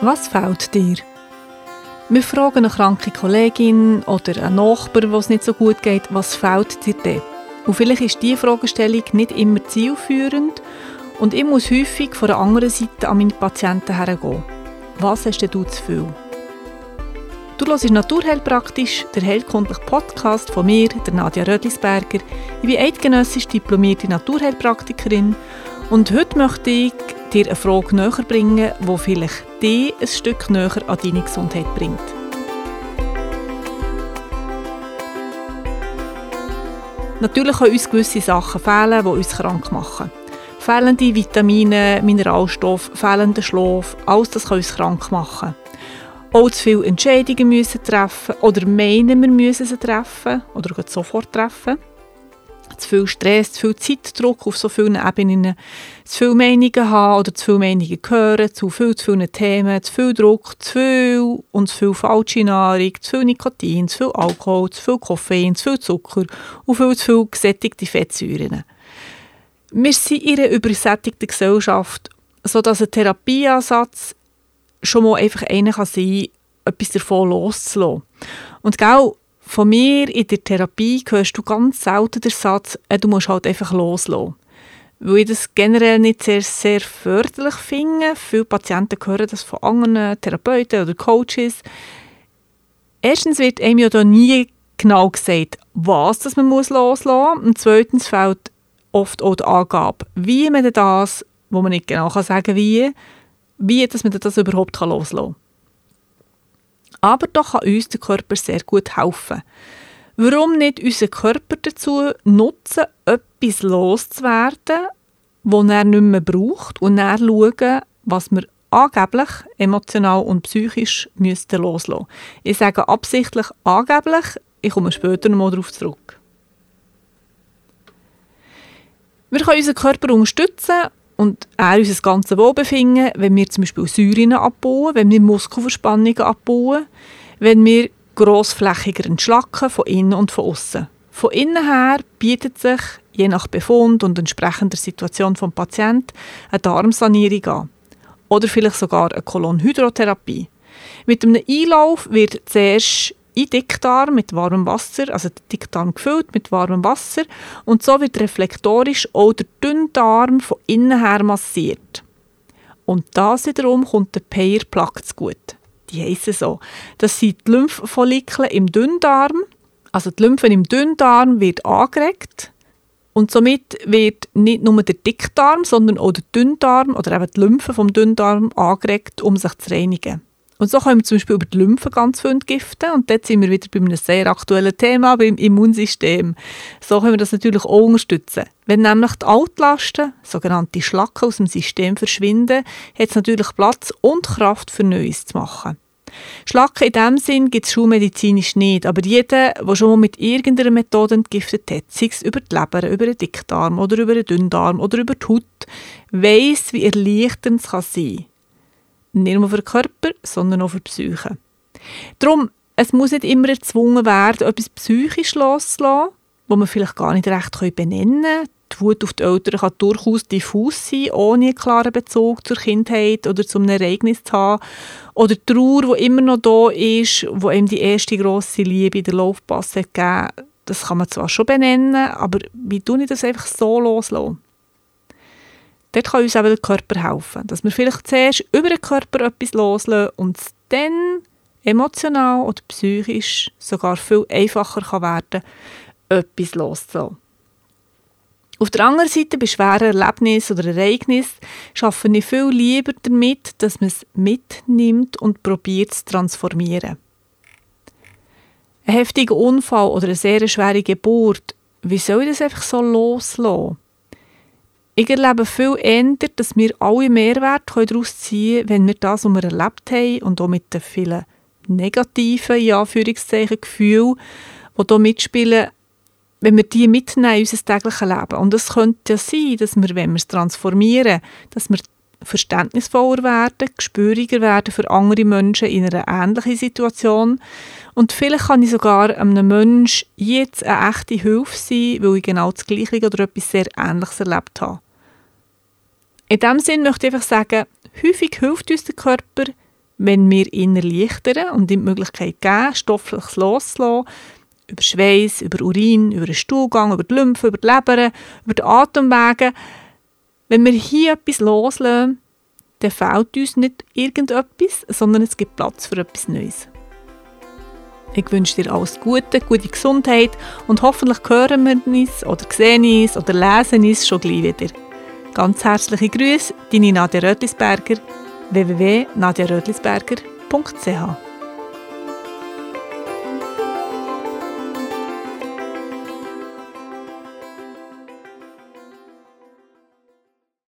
Was fehlt dir? Wir fragen eine kranke Kollegin oder einen Nachbar, wo es nicht so gut geht, was fehlt dir denn? Und vielleicht ist diese Fragestellung nicht immer zielführend und ich muss häufig von der anderen Seite an meine Patienten hergehen. Was hast denn du zu viel? Du hörst Naturheilpraktisch, der heilkundliche Podcast von mir, der Nadja Rödlisberger. Ich bin eidgenössisch diplomierte Naturheilpraktikerin und heute möchte ich dir eine Frage näher bringen, die vielleicht dich ein Stück näher an deine Gesundheit bringt. Natürlich können uns gewisse Sachen fehlen, die uns krank machen. Fehlende Vitamine, Mineralstoffe, fehlender Schlaf, alles das kann uns krank machen. Auch zu viele Entscheidungen müssen treffen oder meinen, wir müssen sie treffen oder sofort treffen zu viel Stress, zu viel Zeitdruck auf so vielen Ebenen, zu viele Meinungen haben oder zu viele Meinungen hören, zu viel zu vielen Themen, zu viel Druck, zu viel und zu viel falsche Nahrung, zu viel Nikotin, zu viel Alkohol, zu viel Koffein, zu viel Zucker und viel zu viel gesättigte Fettsäuren. Wir sind in einer übersättigten Gesellschaft, sodass ein Therapieansatz schon mal einfach einer kann etwas davon loszulassen. Und genau von mir in der Therapie hörst du ganz selten den Satz, äh, du musst halt einfach loslassen. Weil ich das generell nicht sehr, sehr förderlich finde. Viele Patienten hören das von anderen Therapeuten oder Coaches. Erstens wird einem ja da nie genau gesagt, was das man muss loslassen muss. Und zweitens fehlt oft auch die Angabe, wie man das, wo man nicht genau kann sagen wie, wie dass man das überhaupt loslassen kann. Aber doch kann uns der Körper sehr gut helfen. Warum nicht unseren Körper dazu nutzen, etwas loszuwerden, das er nicht mehr braucht und dann schauen, was wir angeblich emotional und psychisch müssten. Ich sage absichtlich angeblich, ich komme später noch mal darauf zurück. Wir können unseren Körper unterstützen und auch unser ganzes Wohlbefinden, wenn wir zum Beispiel Säuren abbauen, wenn wir Muskelverspannungen abbauen, wenn wir grossflächiger entschlacken, von innen und von außen. Von innen her bietet sich, je nach Befund und entsprechender Situation des Patienten, eine Darmsanierung an. Oder vielleicht sogar eine Kolonhydrotherapie. Mit einem Einlauf wird zuerst in Dickdarm mit warmem Wasser, also der Dickdarm gefüllt mit warmem Wasser und so wird reflektorisch auch der Dünndarm von innen her massiert. Und das wiederum kommt der Payer Plaque zu gut. Die heissen so. Das sind die Lymphfollikel im Dünndarm, also die Lymphe im Dünndarm wird angeregt und somit wird nicht nur der Dickdarm, sondern auch der Dünndarm oder eben die Lymphe vom Dünndarm angeregt, um sich zu reinigen. Und so können wir zum Beispiel über die Lymphe ganz viel entgiften. Und dort sind wir wieder bei einem sehr aktuellen Thema, beim Immunsystem. So können wir das natürlich auch unterstützen. Wenn nämlich die Altlasten, sogenannte Schlacken aus dem System verschwinden, hat es natürlich Platz und Kraft für Neues zu machen. Schlacken in diesem Sinn gibt es schulmedizinisch nicht, aber jeder, der schon mal mit irgendeiner Methode entgiftet hat, sei es über die Leber, über den Dickdarm oder über den Dünndarm oder über die Haut, weiss, wie erleichternd es kann sein kann. Nicht nur für den Körper, sondern auch für die Psyche. Darum, es muss nicht immer erzwungen werden, etwas psychisch loszulassen, wo man vielleicht gar nicht recht benennen kann. Die Wut auf die Eltern kann durchaus diffus sein, ohne einen klaren Bezug zur Kindheit oder zum Ereignis zu haben. Oder die Trauer, die immer noch da ist, wo ihm die erste grosse Liebe in der Laufpasse gegeben das kann man zwar schon benennen, aber wie tue ich das einfach so loslassen? Dort kann uns eben der Körper helfen, dass wir vielleicht zuerst über den Körper etwas loslassen und es dann emotional oder psychisch sogar viel einfacher kann werden etwas loszulassen. Auf der anderen Seite, bei schweren Erlebnissen oder Ereignissen, arbeite ich viel lieber damit, dass man es mitnimmt und probiert zu transformieren. Ein heftiger Unfall oder eine sehr schwere Geburt, wie soll ich das einfach so loslassen? Ich erlebe viel eher, dass wir alle Mehrwert daraus ziehen können, wenn wir das, was wir erlebt haben und auch mit den vielen negativen, in Anführungszeichen, Gefühlen, die hier mitspielen, wenn wir die mitnehmen in unser tägliches Leben. Und es könnte ja sein, dass wir, wenn wir es transformieren, dass wir verständnisvoller werden, gespüriger werden für andere Menschen in einer ähnlichen Situation. Und vielleicht kann ich sogar einem Menschen jetzt eine echte Hilfe sein, weil ich genau das Gleiche oder etwas sehr Ähnliches erlebt habe. In diesem Sinne möchte ich einfach sagen, häufig hilft uns der Körper, wenn wir ihn erleichtern und ihm die Möglichkeit geben, stoffliches loszulassen, über Schweiß, über Urin, über den Stuhlgang, über die Lymphe, über die Leber, über die Atemwege. Wenn wir hier etwas loslassen, dann fehlt uns nicht irgendetwas, sondern es gibt Platz für etwas Neues. Ich wünsche dir alles Gute, gute Gesundheit und hoffentlich hören wir uns oder sehen uns oder lesen uns schon gleich wieder. Ganz herzliche Grüße, deine Nadia Rötlisberger, www.nadiarötlisberger.ch